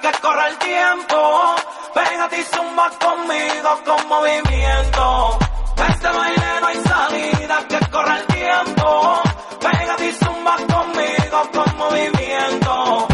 que corre el tiempo. Pégate y zumba conmigo con movimiento. Este baile no hay salida, que corre el tiempo. Pégate y zumba conmigo. Con movimiento.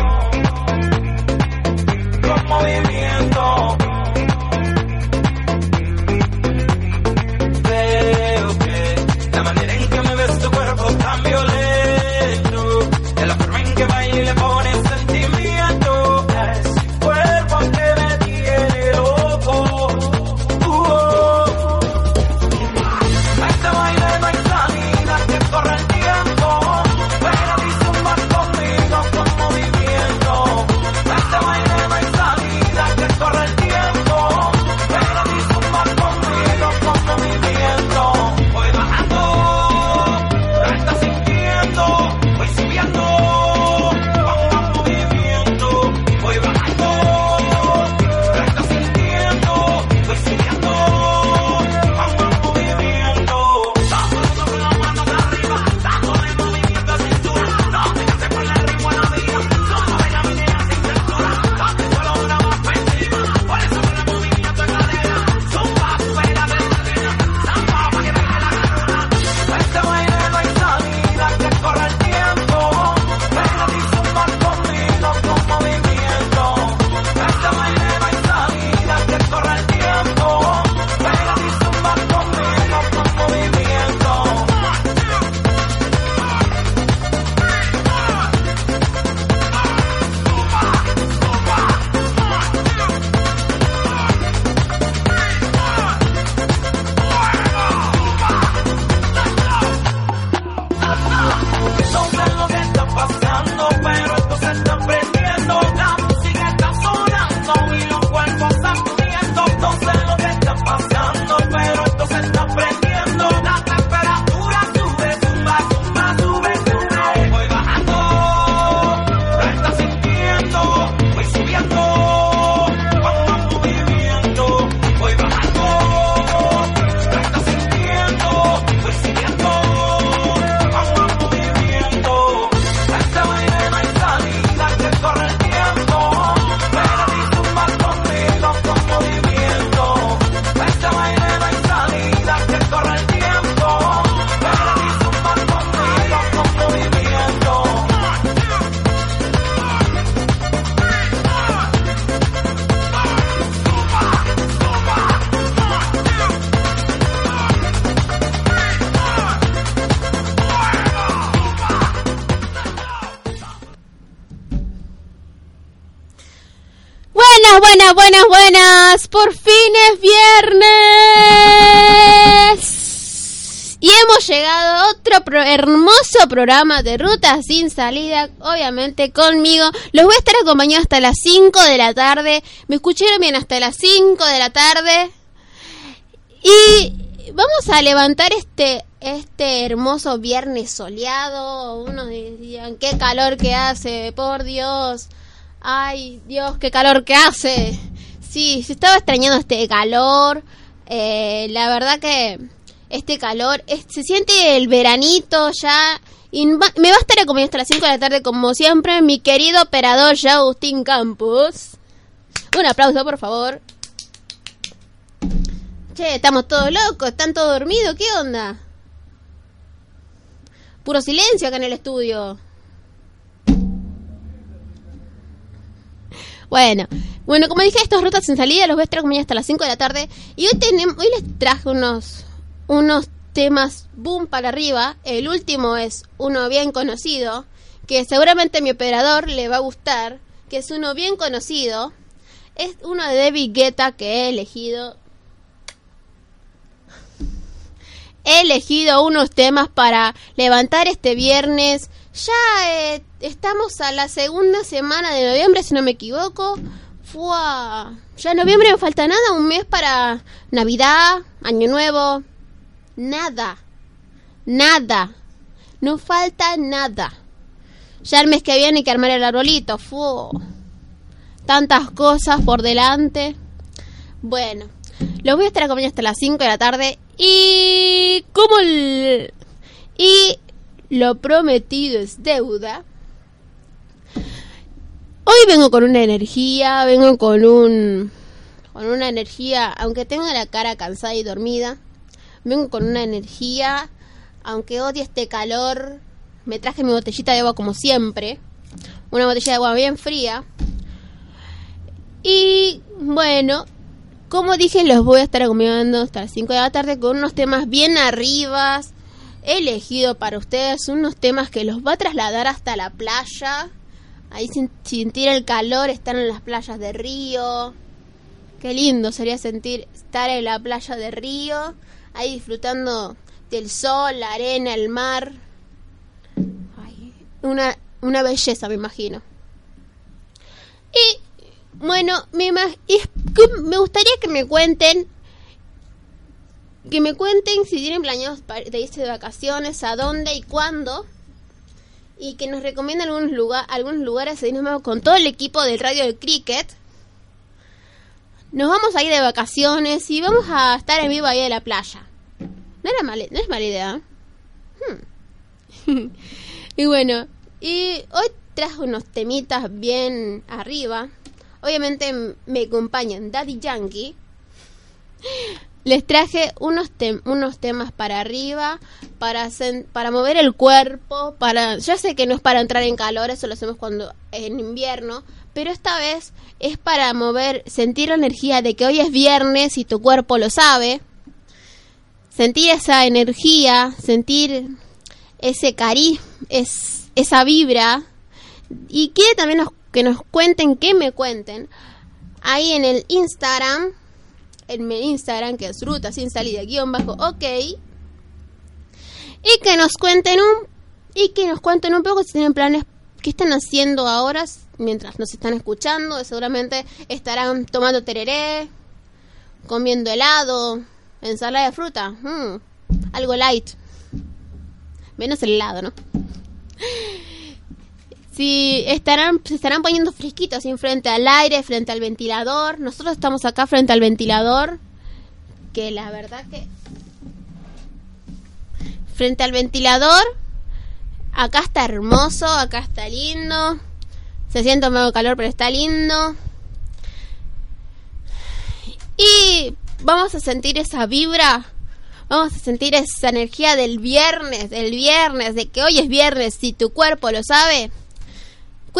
Buenas, buenas, buenas. Por fin es viernes. Y hemos llegado a otro pro- hermoso programa de Rutas sin salida. Obviamente conmigo. Los voy a estar acompañando hasta las 5 de la tarde. ¿Me escucharon bien? Hasta las 5 de la tarde. Y vamos a levantar este este hermoso viernes soleado. Unos dirían, qué calor que hace, por Dios. Ay, Dios, qué calor que hace. Sí, se estaba extrañando este calor. Eh, la verdad que este calor, se siente el veranito ya. Y me va a estar acompañando hasta las 5 de la tarde, como siempre, mi querido operador ya Agustín Campos. Un aplauso, por favor. Che, estamos todos locos, están todos dormidos, ¿qué onda? Puro silencio acá en el estudio. Bueno, bueno, como dije, estas rutas sin salida los voy a estar acompañando hasta las 5 de la tarde. Y hoy, tenemos, hoy les traje unos, unos temas boom para arriba. El último es uno bien conocido, que seguramente a mi operador le va a gustar, que es uno bien conocido. Es uno de David Guetta que he elegido. he elegido unos temas para levantar este viernes. Ya eh, estamos a la segunda semana de noviembre, si no me equivoco. Fua. Ya en noviembre me falta nada, un mes para Navidad, Año Nuevo. Nada. Nada. No falta nada. Ya el mes que viene hay que armar el arbolito. Fu. Tantas cosas por delante. Bueno, los voy a estar acompañando hasta las 5 de la tarde. Y como. Y lo prometido es deuda. Hoy vengo con una energía, vengo con un con una energía, aunque tenga la cara cansada y dormida, vengo con una energía, aunque odie este calor, me traje mi botellita de agua como siempre, una botella de agua bien fría. Y bueno, como dije, los voy a estar acompañando hasta las 5 de la tarde con unos temas bien arriba. He elegido para ustedes unos temas que los va a trasladar hasta la playa. Ahí sentir el calor, estar en las playas de Río. Qué lindo sería sentir estar en la playa de Río, ahí disfrutando del sol, la arena, el mar. Una, una belleza, me imagino. Y bueno, me, y me gustaría que me cuenten, que me cuenten si tienen planeados de irse de vacaciones, a dónde y cuándo. Y que nos recomienden algunos, lugar, algunos lugares ahí nos vamos con todo el equipo del Radio del Cricket. Nos vamos a ir de vacaciones y vamos a estar en vivo ahí de la playa. No, era mala, no es mala idea. Hmm. y bueno, y hoy traje unos temitas bien arriba. Obviamente me acompañan Daddy Yankee. Les traje unos, unos temas para arriba, para, para mover el cuerpo, para... Yo sé que no es para entrar en calor, eso lo hacemos cuando en invierno, pero esta vez es para mover, sentir la energía de que hoy es viernes y tu cuerpo lo sabe. Sentir esa energía, sentir ese cari, es, esa vibra. Y quiere también que nos cuenten, que me cuenten, ahí en el Instagram, en mi Instagram, que es ruta sin salida, guion bajo, ok. Y que nos cuenten un, y que nos cuenten un poco si tienen planes, qué están haciendo ahora mientras nos están escuchando. Seguramente estarán tomando tereré, comiendo helado, ensalada de fruta, mm, algo light. Menos el helado, ¿no? Si estarán, se estarán poniendo fresquitos así frente al aire, frente al ventilador. Nosotros estamos acá frente al ventilador. Que la verdad que. Frente al ventilador. Acá está hermoso, acá está lindo. Se siente un poco calor, pero está lindo. Y vamos a sentir esa vibra. Vamos a sentir esa energía del viernes, del viernes, de que hoy es viernes, si tu cuerpo lo sabe.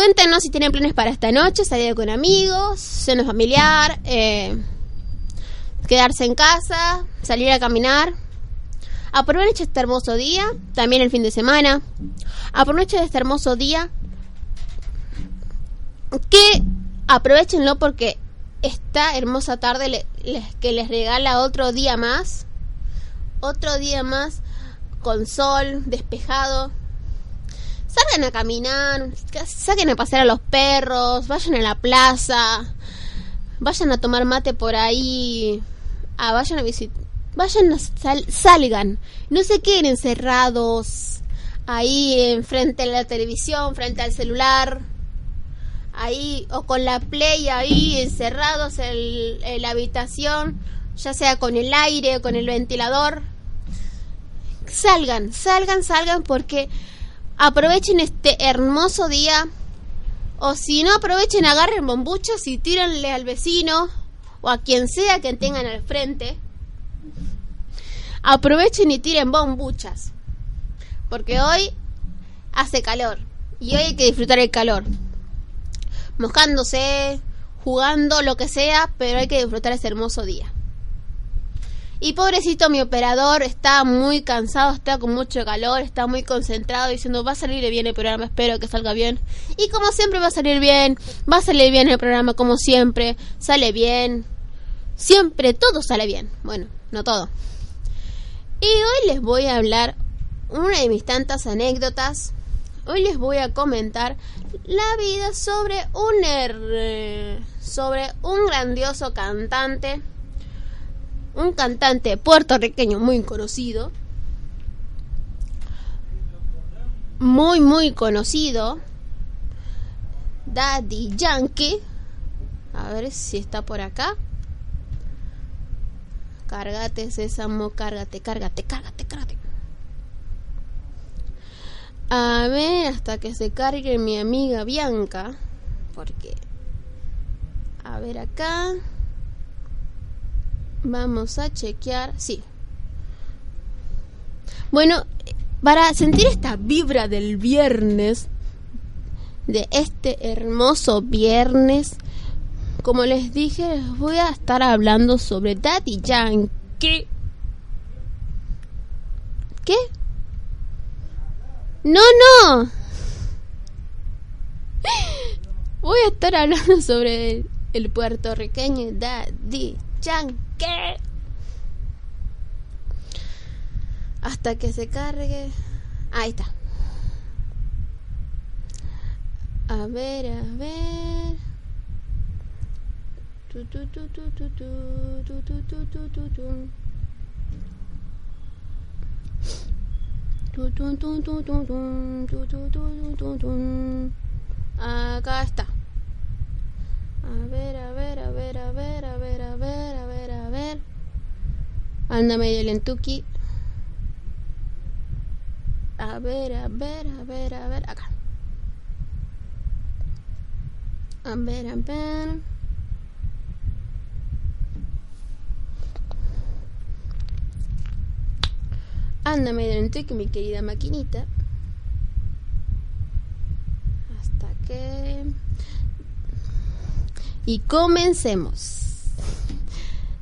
Cuéntenos si tienen planes para esta noche, salir con amigos, cena familiar, eh, quedarse en casa, salir a caminar. Aprovechen este hermoso día, también el fin de semana. Aprovechen este hermoso día. Que aprovechenlo porque esta hermosa tarde le- que les regala otro día más. Otro día más con sol, despejado. Salgan a caminar, ca- saquen a pasear a los perros, vayan a la plaza, vayan a tomar mate por ahí, ah, vayan a visitar, vayan a sal- salgan, no se queden encerrados ahí en frente a la televisión, frente al celular, ahí o con la play ahí encerrados en, en la habitación, ya sea con el aire o con el ventilador. Salgan, salgan, salgan porque aprovechen este hermoso día. O si no aprovechen, agarren bombuchas y tírenle al vecino o a quien sea que tengan al frente. Aprovechen y tiren bombuchas. Porque hoy hace calor. Y hoy hay que disfrutar el calor. Mojándose, jugando, lo que sea, pero hay que disfrutar ese hermoso día. Y pobrecito mi operador está muy cansado, está con mucho calor, está muy concentrado diciendo va a salir bien el programa, espero que salga bien. Y como siempre va a salir bien, va a salir bien el programa como siempre, sale bien. Siempre todo sale bien. Bueno, no todo. Y hoy les voy a hablar una de mis tantas anécdotas. Hoy les voy a comentar la vida sobre un sobre un grandioso cantante, un cantante puertorriqueño muy conocido, muy muy conocido, Daddy Yankee. A ver si está por acá. Cárgate, sésamo, cárgate, cárgate, cárgate, cárgate. A ver, hasta que se cargue mi amiga Bianca. Porque. A ver acá. Vamos a chequear. Sí. Bueno, para sentir esta vibra del viernes, de este hermoso viernes, como les dije, les voy a estar hablando sobre Daddy Yankee. ¿Qué? No, no. Voy a estar hablando sobre el, el puertorriqueño Daddy Yankee. Hasta que se cargue. Ahí está. A ver, a ver. Tu, tu, tu, tu, tu, tu, tu, tu, tu, tu, tu. Acá está. A ver, a ver, a ver, a ver, a ver, a ver, a ver, a ver. Anda medio lentuki. A ver, a ver, a ver, a ver, acá. A ver, a ver. Anda medio lentuki, mi querida maquinita. Hasta que... Y comencemos.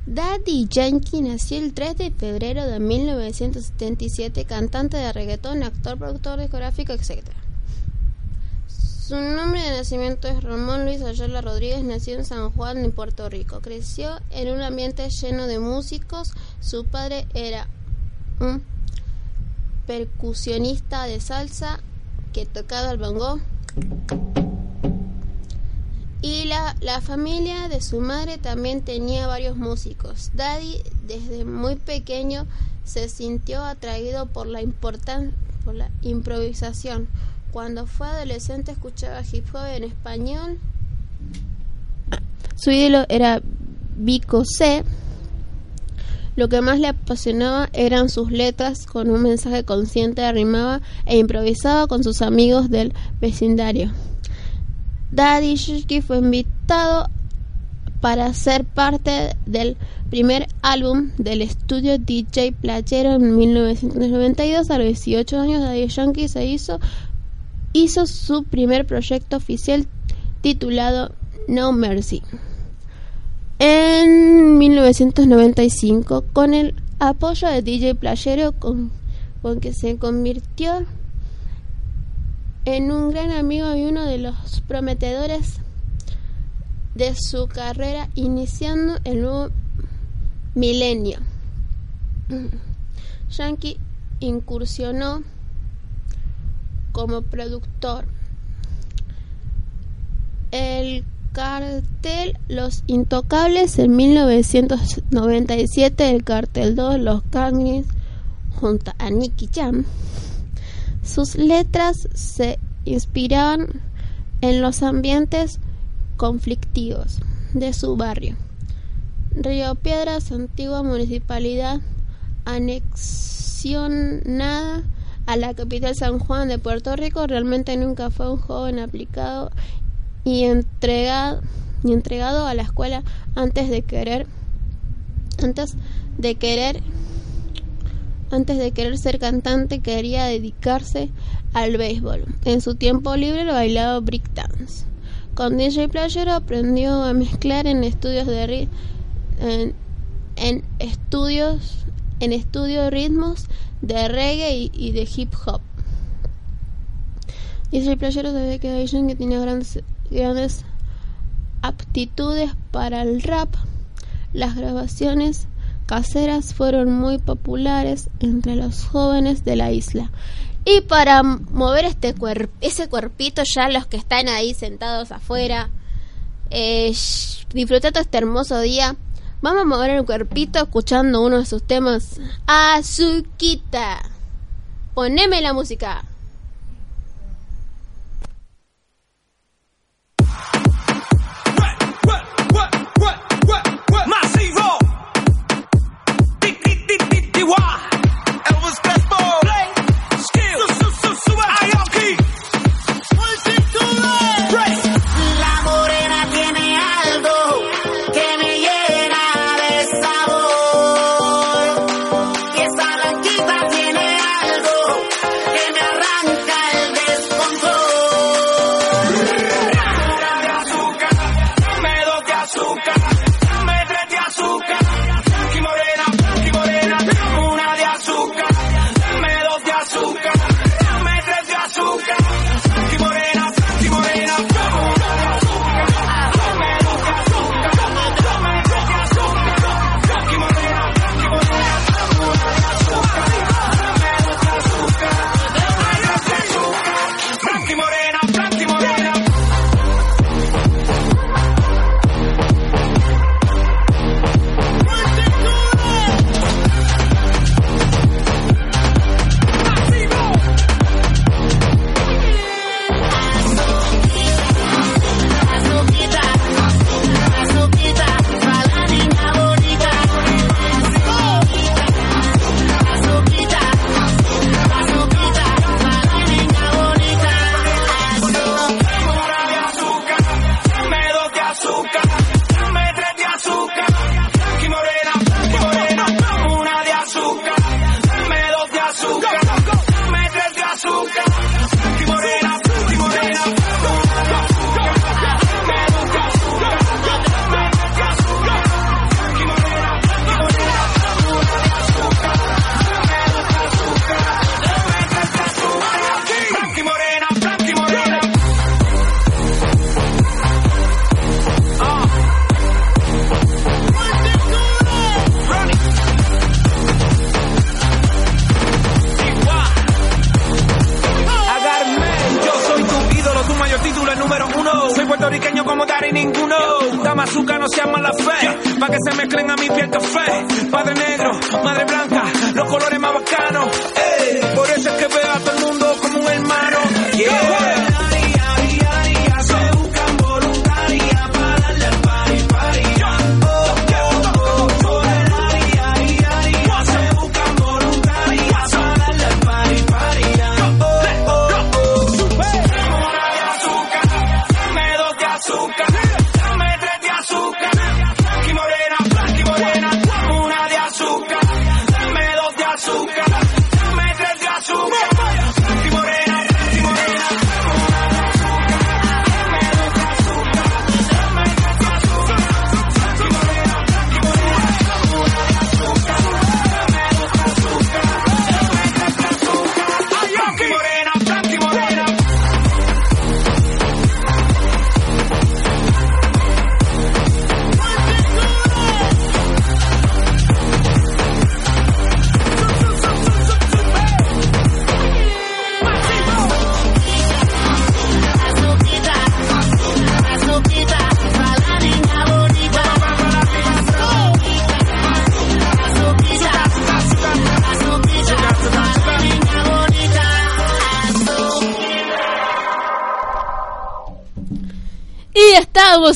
Daddy Yankee nació el 3 de febrero de 1977, cantante de reggaetón, actor, productor discográfico, etc. Su nombre de nacimiento es Ramón Luis Ayala Rodríguez, nació en San Juan, de Puerto Rico. Creció en un ambiente lleno de músicos. Su padre era un percusionista de salsa que tocaba el bongo. Y la, familia de su madre también tenía varios músicos. Daddy desde muy pequeño se sintió atraído por la, por la improvisación. Cuando fue adolescente escuchaba hip hop en español. Su ídolo era Vico C. Lo que más le apasionaba eran sus letras con un mensaje consciente, arrimaba e improvisaba con sus amigos del vecindario. Daddy Yankee fue invitado para ser parte del primer álbum del estudio DJ Playero en 1992. A los 18 años, Daddy Yankee se hizo, hizo su primer proyecto oficial titulado No Mercy. En 1995, con el apoyo de DJ Playero, con, con que se convirtió en un gran amigo y uno de los prometedores de su carrera iniciando el nuevo milenio. Yankee incursionó como productor. El cartel Los Intocables en 1997, el cartel 2 Los Cangris junto a Nicky Jam. Sus letras se inspiraban en los ambientes conflictivos de su barrio. Río Piedras, antigua municipalidad anexionada a la capital San Juan de Puerto Rico, realmente nunca fue un joven aplicado y entregado, y entregado a la escuela antes de querer antes de querer antes de querer ser cantante quería dedicarse al béisbol. En su tiempo libre bailaba breakdance. Con DJ Playero aprendió a mezclar en estudios de en, estudios en estudios ritmos de reggae y, de hip hop. DJ Playero se ve que que tenía grandes, grandes aptitudes para el rap. Las grabaciones caseras fueron muy populares entre los jóvenes de la isla. Y para mover este cuer- ese cuerpito, ya los que están ahí sentados afuera, eh, sh- disfrutando este hermoso día, vamos a mover el cuerpito escuchando uno de sus temas. Azuquita. Poneme la música.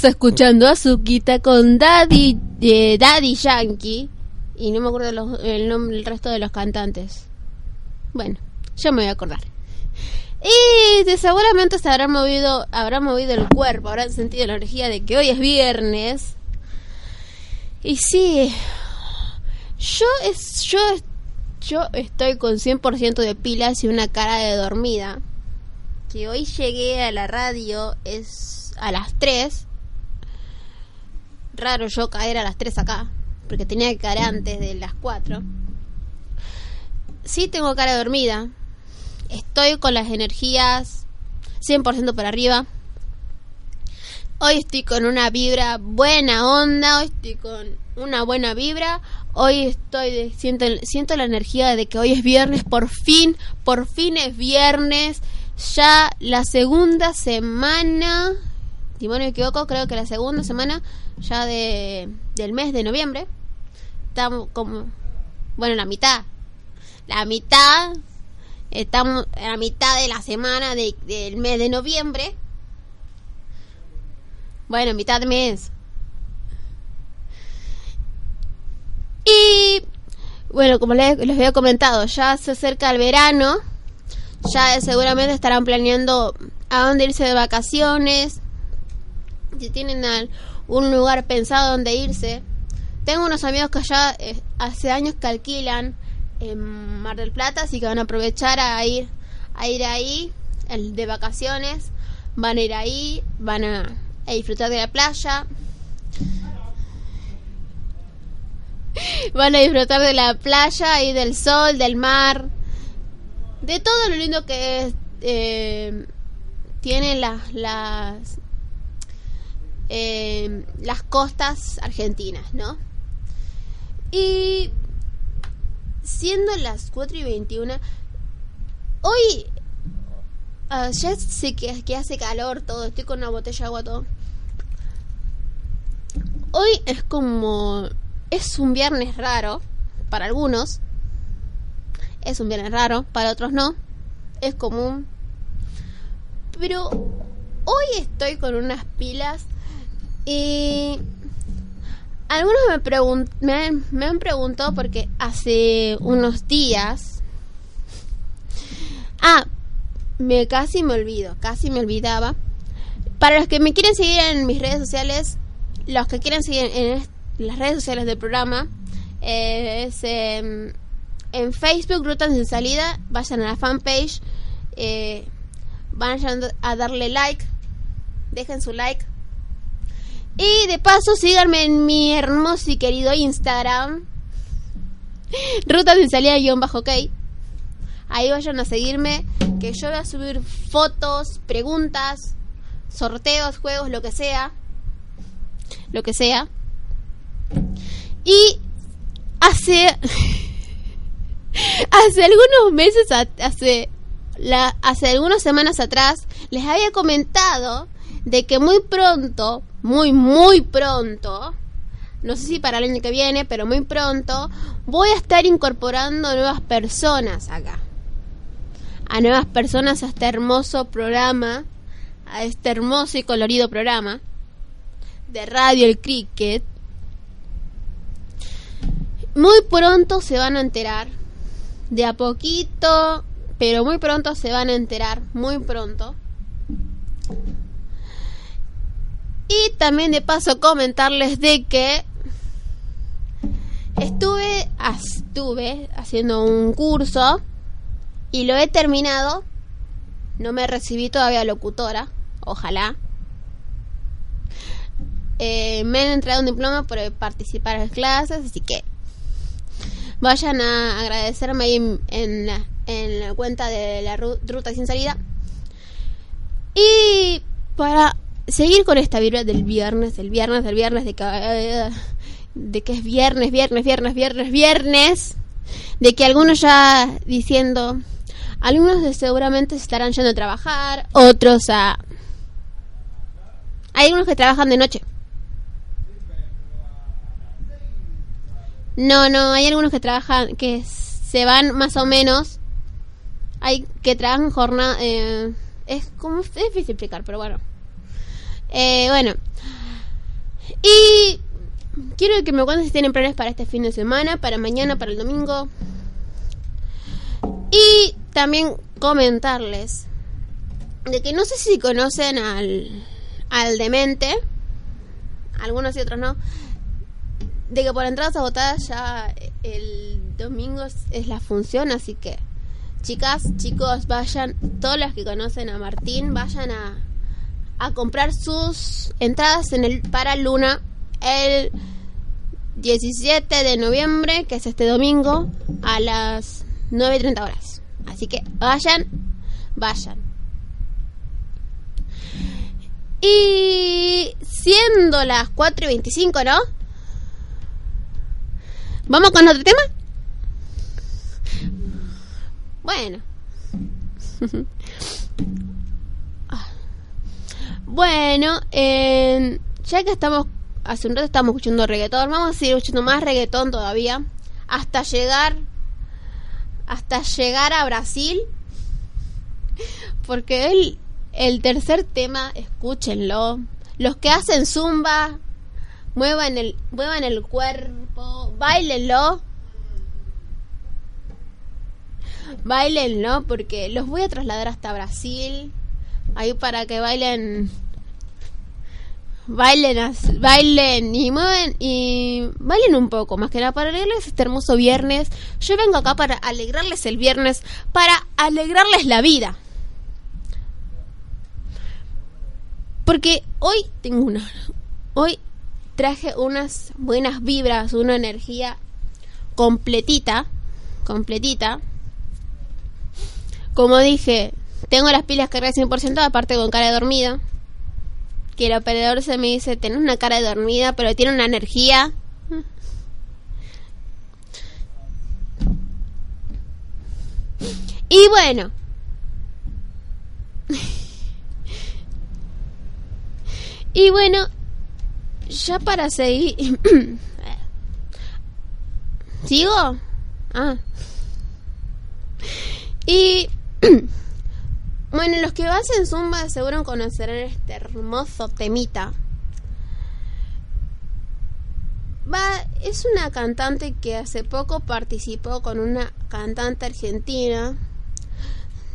Escuchando a Azuquita con Daddy, eh, Daddy Yankee. Y no me acuerdo el nombre, el resto de los cantantes. Bueno, yo me voy a acordar. Y de- seguramente se habrán movido, habrán movido el cuerpo, habrán sentido la energía de que hoy es viernes. Y sí, yo es, yo, yo estoy con 100% de pilas y una cara de dormida. Que hoy llegué a la radio es a las 3. Raro yo caer a las 3 acá, porque tenía que caer antes de las 4. Sí tengo cara dormida. Estoy con las energías 100% para arriba. Hoy estoy con una vibra buena onda, hoy estoy con una buena vibra. Hoy estoy, de- siento, siento la energía de que hoy es viernes, por fin, por fin es viernes. Ya la segunda semana, si no me equivoco, creo que la segunda semana ya de, del mes de noviembre. Estamos como, bueno, la mitad. La mitad, estamos en la mitad de la semana de- del mes de noviembre. Bueno, mitad de mes. Y bueno, como les, les había comentado, ya se acerca el verano. Ya seguramente estarán planeando a dónde irse de vacaciones. Si tienen al- un lugar pensado donde irse. Tengo unos amigos que ya eh, hace años que alquilan en Mar del Plata, así que van a aprovechar a ir a ir ahí el- de vacaciones. Van a ir ahí, van a, a disfrutar de la playa. Van a disfrutar de la playa y del sol, del mar, de todo lo lindo que es, eh, tienen las las eh, las costas argentinas, ¿no? Y siendo las 4 y 21, hoy ah, ya sé que hace calor todo, estoy con una botella de agua todo. Hoy es como es un viernes raro para algunos. Es un viernes raro, para otros no. Es común. Pero hoy estoy con unas pilas y algunos me, pregun- me, me han preguntado porque hace unos días... Ah, me casi me olvido, casi me olvidaba. Para los que me quieren seguir en mis redes sociales, los que quieren seguir en las redes sociales del programa, eh, es en Facebook, Rutas sin Salida, vayan a la fanpage, eh, vayan a darle like, dejen su like. Y de paso síganme en mi hermoso y querido Instagram, Rutas sin Salida guion bajo ok. Ahí vayan a seguirme, que yo voy a subir fotos, preguntas, sorteos, juegos, lo que sea. Lo que sea. Y hace hace algunos meses hace hace algunas semanas atrás les había comentado de que muy pronto, muy muy pronto, no sé si para el año que viene, pero muy pronto voy a estar incorporando nuevas personas acá. A nuevas personas a este hermoso programa, a este hermoso y colorido programa de Radio El Cricket. Muy pronto se van a enterar, de a poquito, pero muy pronto se van a enterar, muy pronto. Y también de paso comentarles de que estuve, estuve haciendo un curso y lo he terminado. No me recibí todavía locutora, ojalá. Eh, me han entregado un diploma por participar en las clases, así que vayan a agradecerme ahí en, en la, en la cuenta de la ru- ruta sin salida. Y para seguir con esta vibra del viernes, del viernes, del viernes, de que, eh, de que es viernes, viernes, viernes, viernes, viernes, de que algunos ya diciendo, algunos seguramente se estarán yendo a trabajar, otros a... Hay algunos que trabajan de noche. No, no, hay algunos que trabajan, que se van más o menos. Hay que trabajan jornada. Eh, es como es difícil explicar, pero bueno. Eh, bueno. Y quiero que me cuenten si tienen planes para este fin de semana, para mañana, para el domingo. Y también comentarles de que no sé si conocen al, al demente, algunos y otros no, de que por entradas agotadas ya el domingo es, es la función, así que chicas, chicos, vayan, todos los que conocen a Martín, vayan a, a comprar sus entradas en el para Luna el 17 de noviembre, que es este domingo, a las 9.30 horas. Así que vayan, vayan. Y siendo las 4 y 25, ¿no? ¿Vamos con otro tema? Bueno. bueno, eh, ya que estamos, hace un rato estamos escuchando reggaetón, vamos a seguir escuchando más reggaetón todavía, hasta llegar, hasta llegar a Brasil, porque el, el tercer tema, escúchenlo, los que hacen zumba, muevan el, muevan el cuerpo, bailenlo. Bailenlo porque los voy a trasladar hasta Brasil. Ahí para que bailen. Bailen, bailen y mueven y bailen un poco más que nada para alegrarles este hermoso viernes. Yo vengo acá para alegrarles el viernes, para alegrarles la vida. Porque hoy tengo una. Hoy traje unas buenas vibras, una energía completita. Completita. Como dije, tengo las pilas cargadas 100%, aparte con cara dormida. Que el operador se me dice, tenés una cara de dormida, pero tiene una energía. Y bueno. Y bueno, ya para seguir... ¿Sigo? Ah. Y... bueno, los que hacen Zumba seguro conocerán este hermoso temita. Va, es una cantante que hace poco participó con una cantante argentina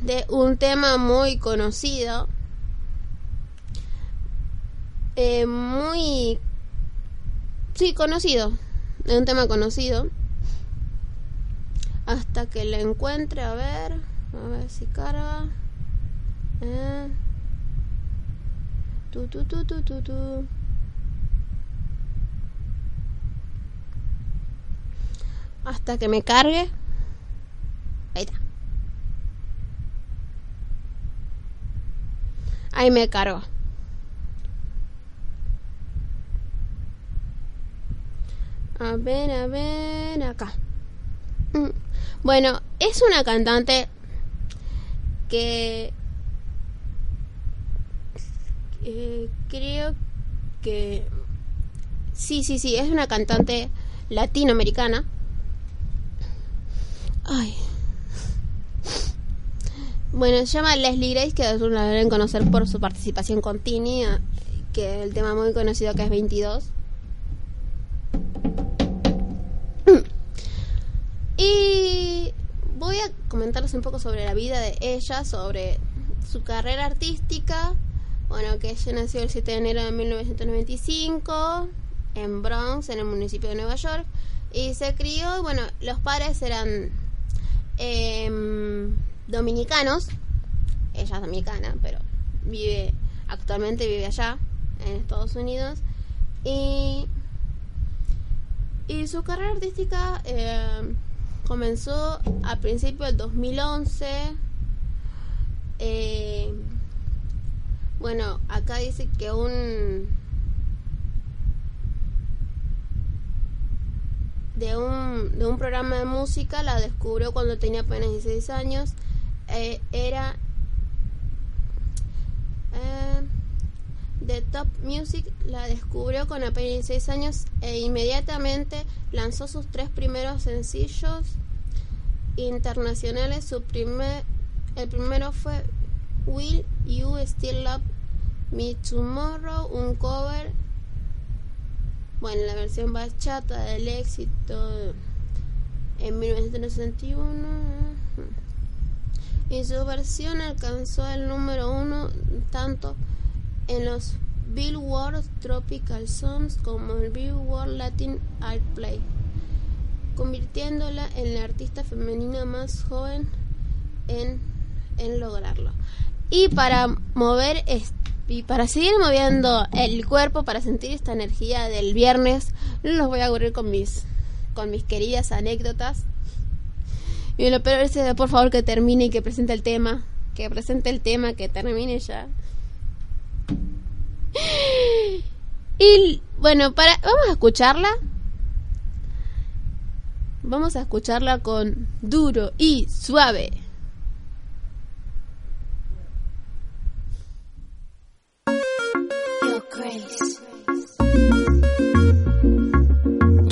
de un tema muy conocido eh, muy sí conocido de un tema conocido hasta que la encuentre a ver a ver si carga Eh. tu tu tu tu tu tu hasta que me cargue ahí ahí me cargo A ver, a ver, acá. Mm. Bueno, es una cantante que eh, creo que sí, sí, sí, es una cantante latinoamericana. Ay. Bueno, se llama Leslie Grace, que algunos la deben conocer por su participación con Tini, eh, que el tema muy conocido que es 22. Y voy a comentarles un poco sobre la vida de ella, sobre su carrera artística. Bueno, que ella nació el 7 de enero de 1995 en Bronx, en el municipio de Nueva York. Y se crió, bueno, los padres eran em, dominicanos. Ella es dominicana, pero vive, actualmente vive allá, en Estados Unidos. Y y su carrera artística eh, comenzó a principios del 2011. Eh, bueno, acá dice que un de un de un programa de música la descubrió cuando tenía apenas 16 años. Eh, era eh, The Top Music la descubrió con apenas 16 años e inmediatamente lanzó sus tres primeros sencillos internacionales. Su primer, el primero fue Will You Still Love Me Tomorrow, un cover, bueno, la versión bachata del éxito en 1961. Y su versión alcanzó el número uno tanto en los Billboard Tropical Songs como el Billboard Latin Airplay, convirtiéndola en la artista femenina más joven en, en lograrlo. Y para mover es- y para seguir moviendo el cuerpo, para sentir esta energía del viernes, los voy a aburrir con mis con mis queridas anécdotas. Y lo peor es por favor que termine y que presente el tema, que presente el tema, que termine ya. Y bueno, para vamos a escucharla. Vamos a escucharla con duro y suave.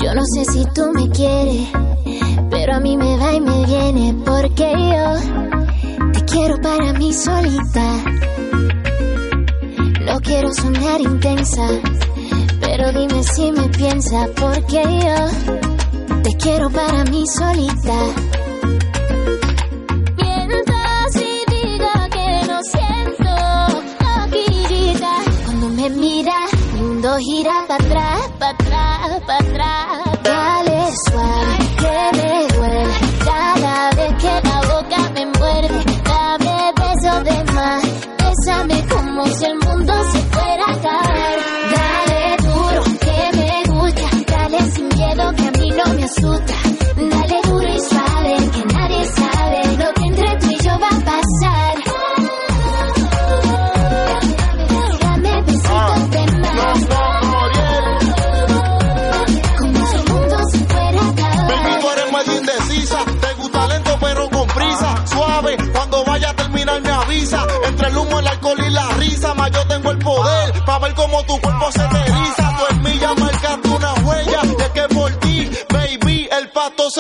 Yo no sé si tú me quieres, pero a mí me va y me viene porque yo te quiero para mí solita. No quiero sonar intensa, pero dime si me piensa porque yo te quiero para mí solita. Gira para atrás,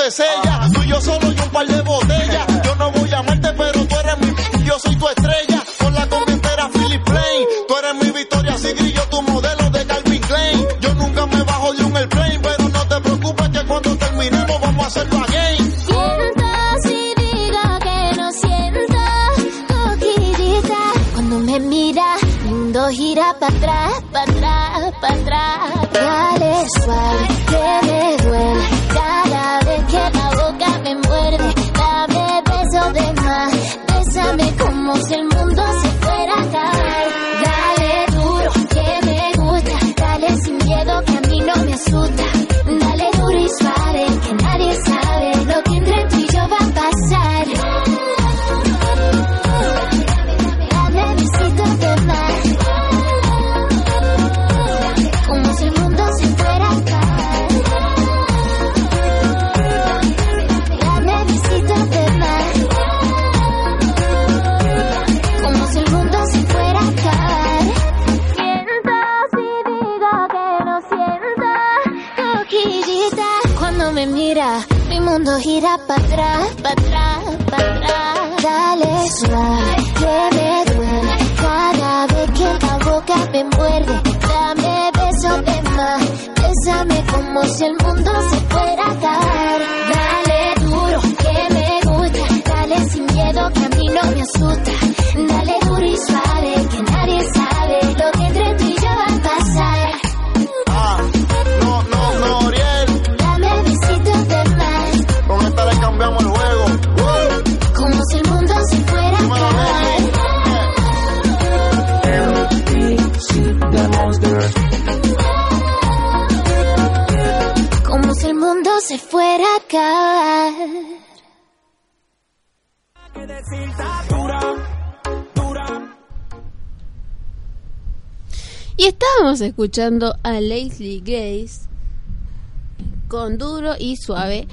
Tú y yo solo y un par de botellas. Yo no voy a amarte, pero tú eres mi. Yo soy tu estrella. Con la comentera Philip Plain. Tú eres mi Victoria y yo tu modelo de Calvin Klein. Yo nunca me bajo de un airplane, pero no te preocupes que cuando terminemos vamos a hacerlo again. Sientas y diga que no siento coquillita. Cuando me mira, mi mundo gira para atrás, para atrás, para atrás. Dale suave, si el mundo se Escuchando a Leslie Grace con duro y suave.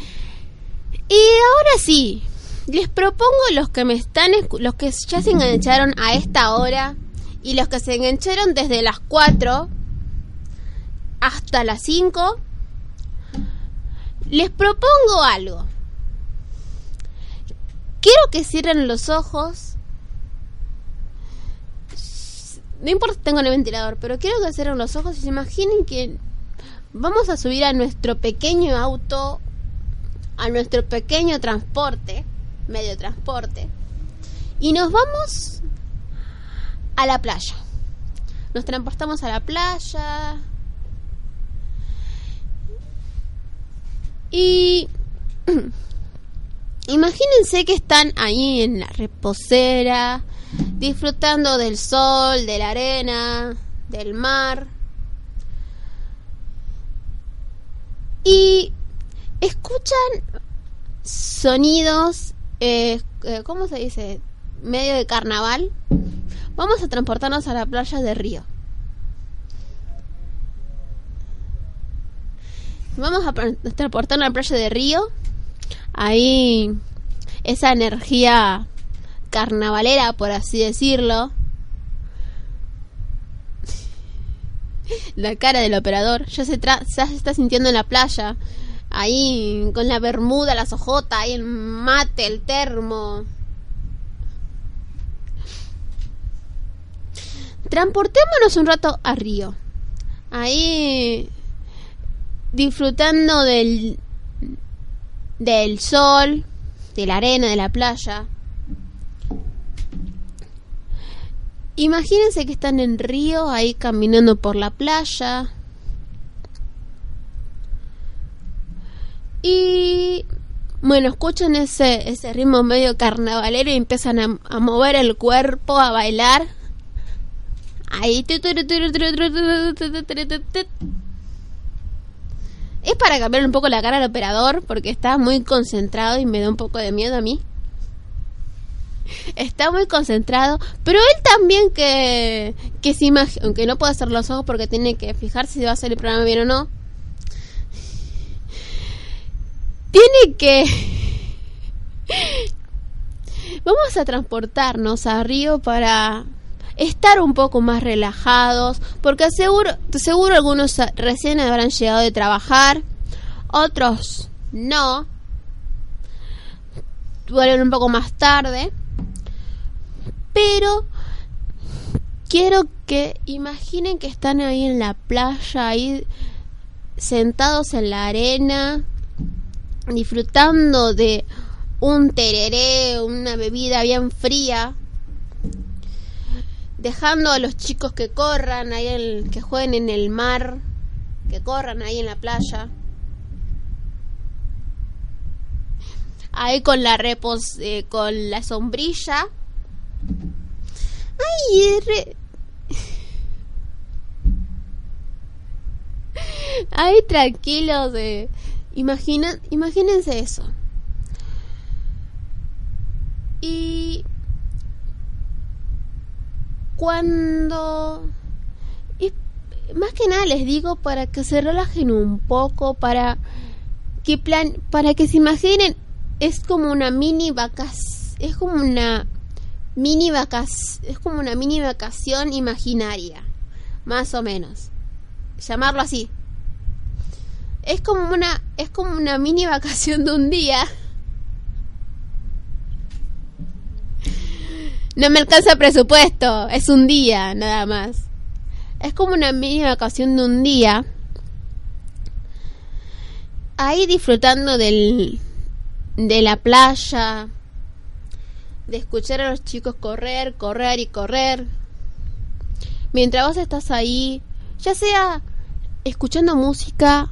Y ahora sí, les propongo los que me están los que ya se engancharon a esta hora y los que se engancharon desde las 4 hasta las 5 les propongo algo. Quiero que cierren los ojos no importa si tengo el ventilador, pero quiero que cierren los ojos y se imaginen que vamos a subir a nuestro pequeño auto, a nuestro pequeño transporte, medio transporte, y nos vamos a la playa. Nos transportamos a la playa. Y imagínense que están ahí en la reposera, disfrutando del sol, de la arena, del mar. Y escuchan sonidos, eh, eh, ¿cómo se dice? Medio de carnaval. Vamos a transportarnos a la playa de Río. vamos a tra- transportarnos a la playa de Río. Ahí esa energía carnavalera, por así decirlo. La cara del operador ya se, tra- ya se está sintiendo en la playa. Ahí con la bermuda, las ojotas, ahí el mate, el termo. Transportémonos un rato a Río. Ahí disfrutando del del sol, de la arena, de la playa. Imagínense que están en Río, ahí caminando por la playa. Y bueno, escuchan ese, ese ritmo medio carnavalero y empiezan a, a mover el cuerpo, a bailar. Ahí. Es para cambiar un poco la cara al operador porque está muy concentrado y me da un poco de miedo a mí. Está muy concentrado, pero él también que, que se imagina, aunque no puede hacer los ojos porque tiene que fijarse si va a hacer el programa bien o no. Tiene que... Vamos a transportarnos a Río para estar un poco más relajados, porque seguro, seguro algunos recién habrán llegado de trabajar, otros no, vuelven un poco más tarde, pero quiero que imaginen que están ahí en la playa, ahí sentados en la arena, disfrutando de un tereré, una bebida bien fría, dejando a los chicos que corran ahí, que jueguen en el mar, que corran ahí en la playa. Ahí con la repos, eh, con la sombrilla. Ay, re... Ahí tranquilos, eh. Imagina, imagínense eso. Y cuando y más que nada les digo para que se relajen un poco para que plan para que se imaginen es como una mini vacas es como una mini vacas es como una mini vacación imaginaria más o menos llamarlo así es como una es como una mini vacación de un día No me alcanza presupuesto, es un día nada más. Es como una mini vacación de un día. Ahí disfrutando del, de la playa, de escuchar a los chicos correr, correr y correr. Mientras vos estás ahí, ya sea escuchando música,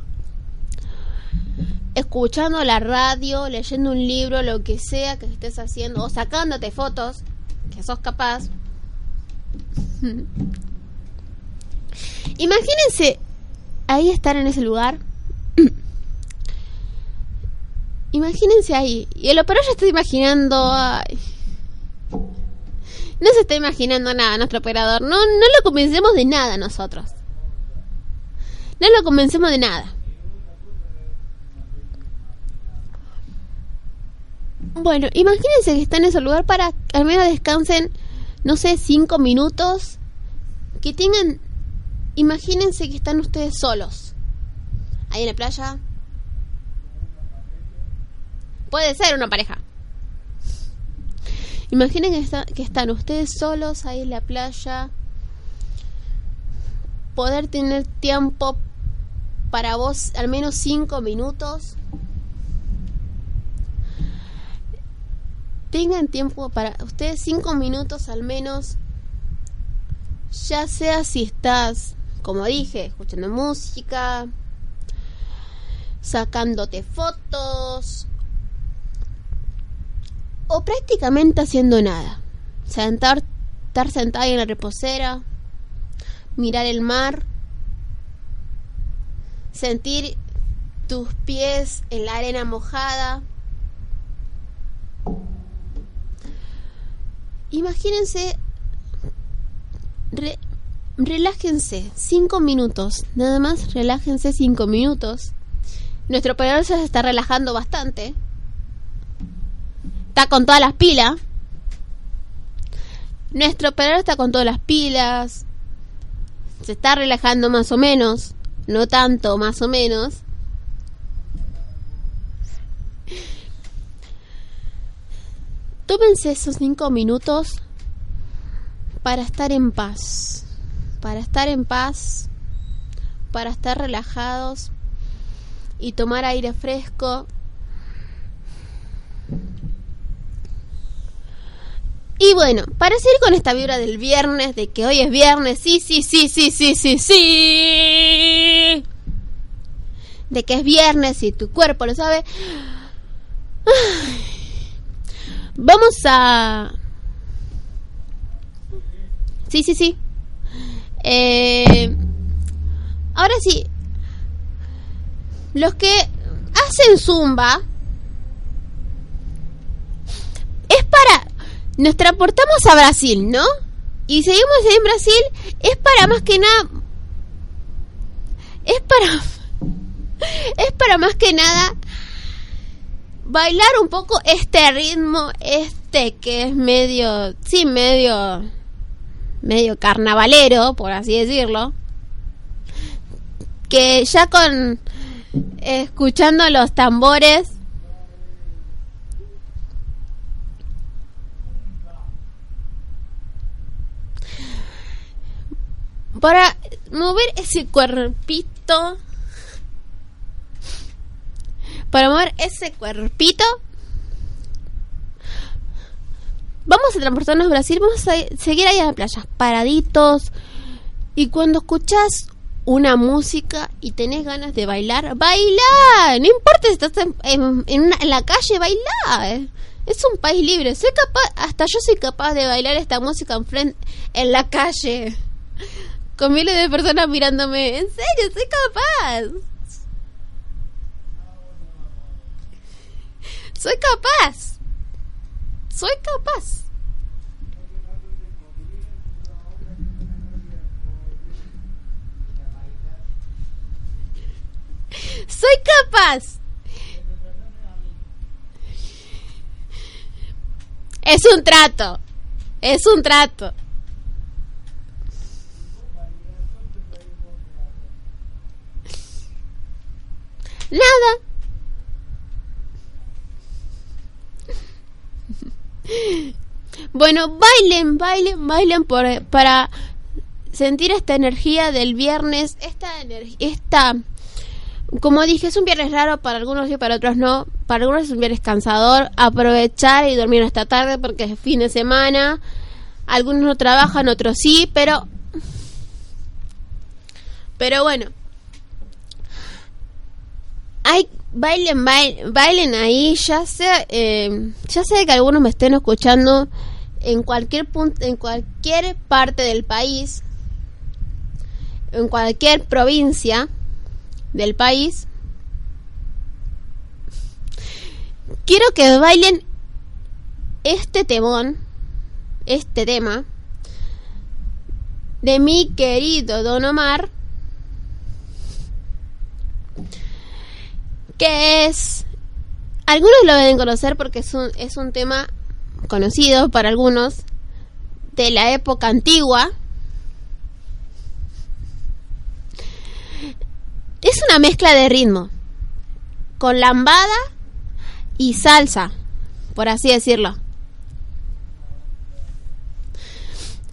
escuchando la radio, leyendo un libro, lo que sea que estés haciendo, o sacándote fotos que sos capaz. Imagínense ahí estar en ese lugar. Imagínense ahí. Y el operador ya está imaginando. No se está imaginando nada nuestro operador. No, no lo convencemos de nada nosotros. No lo convencemos de nada. Bueno, imagínense que están en ese lugar para que al menos descansen, no sé, cinco minutos. Que tengan, imagínense que están ustedes solos. Ahí en la playa. Puede ser una pareja. Imaginen que, está- que están ustedes solos ahí en la playa. Poder tener tiempo para vos, al menos cinco minutos. tengan tiempo para ustedes cinco minutos al menos ya sea si estás como dije escuchando música sacándote fotos o prácticamente haciendo nada. Sentar estar sentada en la reposera mirar el mar sentir tus pies en la arena mojada. Imagínense, re- relájense cinco minutos, nada más relájense cinco minutos. Nuestro operador se está relajando bastante. Está con todas las pilas. Nuestro operador está con todas las pilas. Se está relajando más o menos. No tanto, más o menos. Tómense esos cinco minutos para estar en paz. Para estar en paz. Para estar relajados. Y tomar aire fresco. Y bueno, para seguir con esta vibra del viernes, de que hoy es viernes, sí, sí, sí, sí, sí, sí, sí. De que es viernes y tu cuerpo lo sabe. Vamos a... Sí, sí, sí. Eh, ahora sí. Los que hacen zumba es para nos transportamos a Brasil, ¿no? Y seguimos en Brasil, es para más que nada. Es para. Es para más que nada. Bailar un poco este ritmo, este que es medio. Sí, medio. Medio carnavalero, por así decirlo. Que ya con. Escuchando los tambores para mover ese cuerpito. Para mover ese cuerpito. Vamos a transportarnos a Brasil vamos a seguir ahí en la playa paraditos. Y cuando escuchas una música y tenés ganas de bailar baila no importa si estás en, en- la calle baila es un país libre. Soy capaz hasta yo soy capaz de bailar esta música en frente en la calle con miles de personas mirándome. En serio, soy capaz. Soy capaz. Soy capaz. Soy capaz. Es un trato. Es un trato. Nada. Bueno, bailen, bailen, bailen por, para sentir esta energía del viernes, esta energía, esta, como dije, es un viernes raro para algunos y para otros no, para algunos es un viernes cansador, aprovechar y dormir hasta tarde porque es fin de semana, algunos no trabajan, otros sí, pero, pero bueno, hay bailen, bailen, bailen ahí, ya sea, eh, ya sea que algunos me estén escuchando en cualquier punto, en cualquier parte del país, en cualquier provincia del país. Quiero que bailen este temón, este tema de mi querido Don Omar. Que es algunos lo deben conocer porque es un, es un tema conocido para algunos de la época antigua. Es una mezcla de ritmo con lambada y salsa por así decirlo.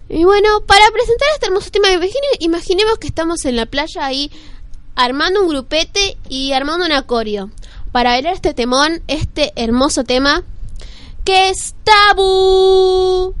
Y bueno para presentar este hermoso tema imagine- imaginemos que estamos en la playa ahí armando un grupete y armando un acorio para bailar este temón, este hermoso tema que es tabú.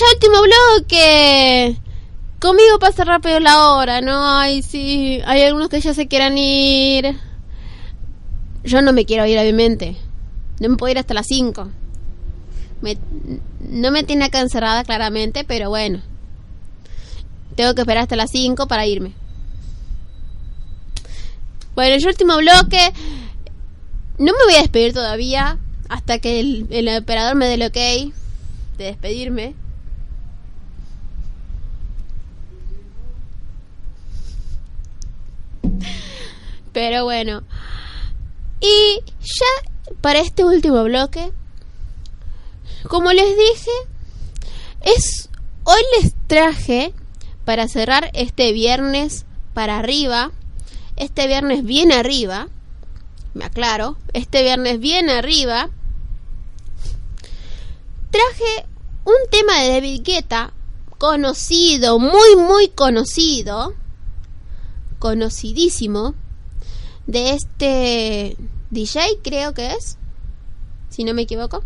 Ya, último bloque. Conmigo pasa rápido la hora, ¿no? Ay, sí. Hay algunos que ya se quieran ir. Yo no me quiero ir, obviamente. No me puedo ir hasta las 5. Me- no me tiene acá encerrada, claramente, pero bueno. Tengo que esperar hasta las 5 para irme. Bueno, el último bloque. No me voy a despedir todavía hasta que el, el operador me dé el ok de despedirme. Pero bueno. Y ya para este último bloque, como les dije, es hoy les traje para cerrar este viernes para arriba, este viernes bien arriba, me aclaro, este viernes bien arriba, traje un tema de David Guetta, conocido, muy muy conocido, conocidísimo, de este DJ creo que es, si no me equivoco,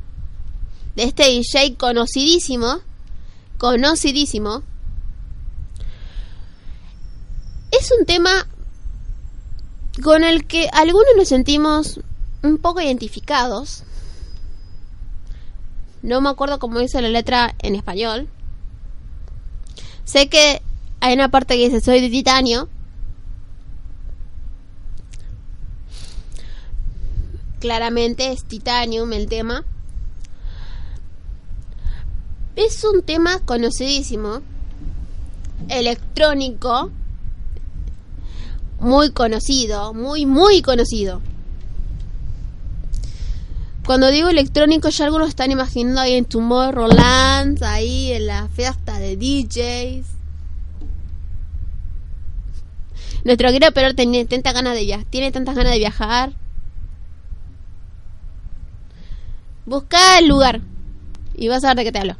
de este DJ conocidísimo, conocidísimo. Es un tema con el que algunos nos sentimos un poco identificados. No me acuerdo cómo dice la letra en español. Sé que hay una parte que dice soy de titanio. Claramente es titanium el tema. Es un tema conocidísimo. Electrónico. Muy conocido. Muy, muy conocido. Cuando digo electrónico, ya algunos están imaginando ahí en Tomorrowland, ahí en la fiesta de DJs. Nuestro querido pero tiene tantas ganas de viajar, tiene tantas ganas de viajar. Busca el lugar y vas a ver de qué te hablo.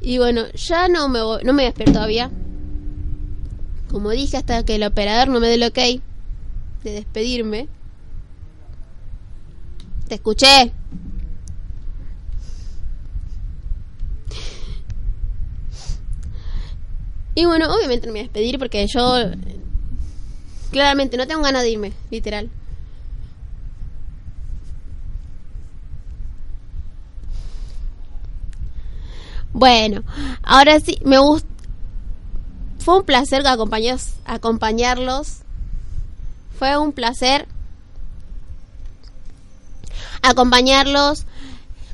Y bueno, ya no me voy, no me voy a todavía. Como dije, hasta que el operador no me dé el ok de despedirme. Te escuché. Y bueno, obviamente no me voy a despedir porque yo claramente no tengo ganas de irme, literal. Bueno, ahora sí, me gusta. Fue un placer acompañarlos. Fue un placer acompañarlos.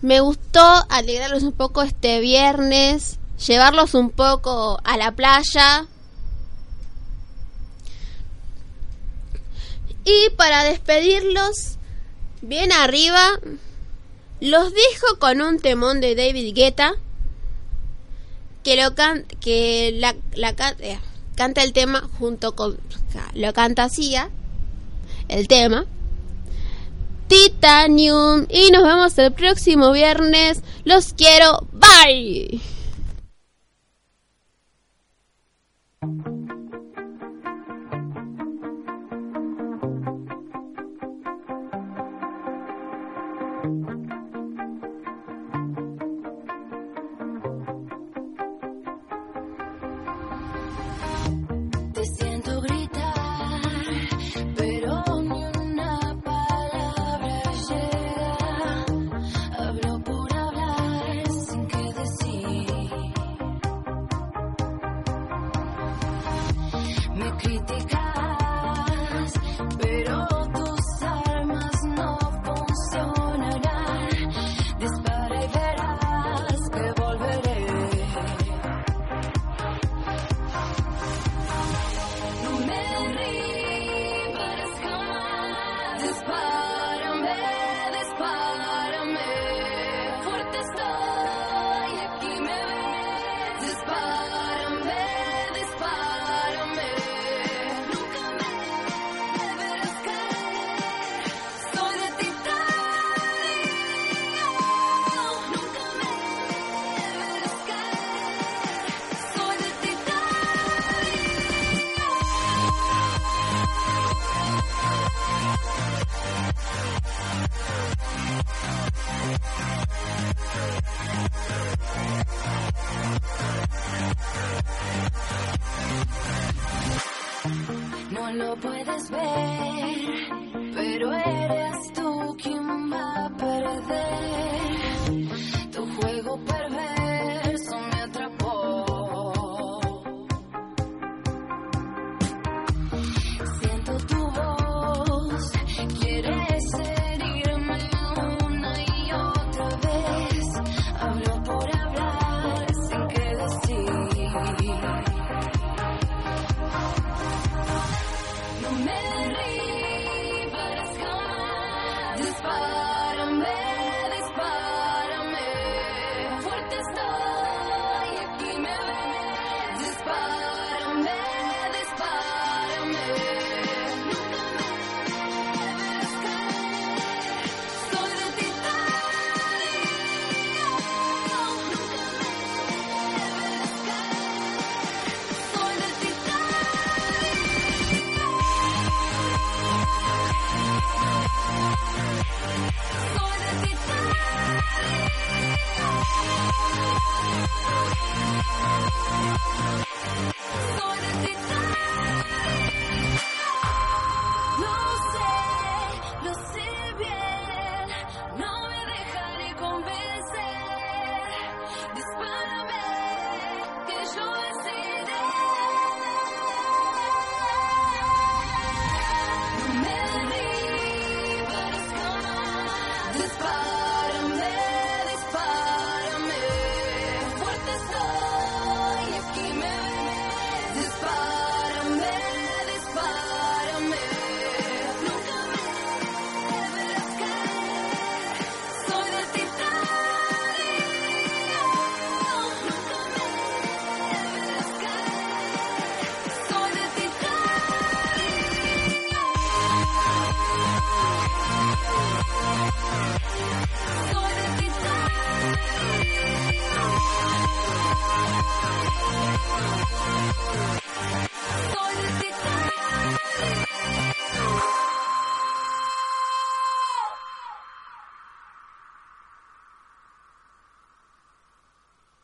Me gustó alegrarlos un poco este viernes, llevarlos un poco a la playa. Y para despedirlos, bien arriba, los dejo con un temón de David Guetta que lo can que la, la eh, canta el tema junto con lo canta Sia el tema. Titanium y nos vemos el próximo viernes. Los quiero. Bye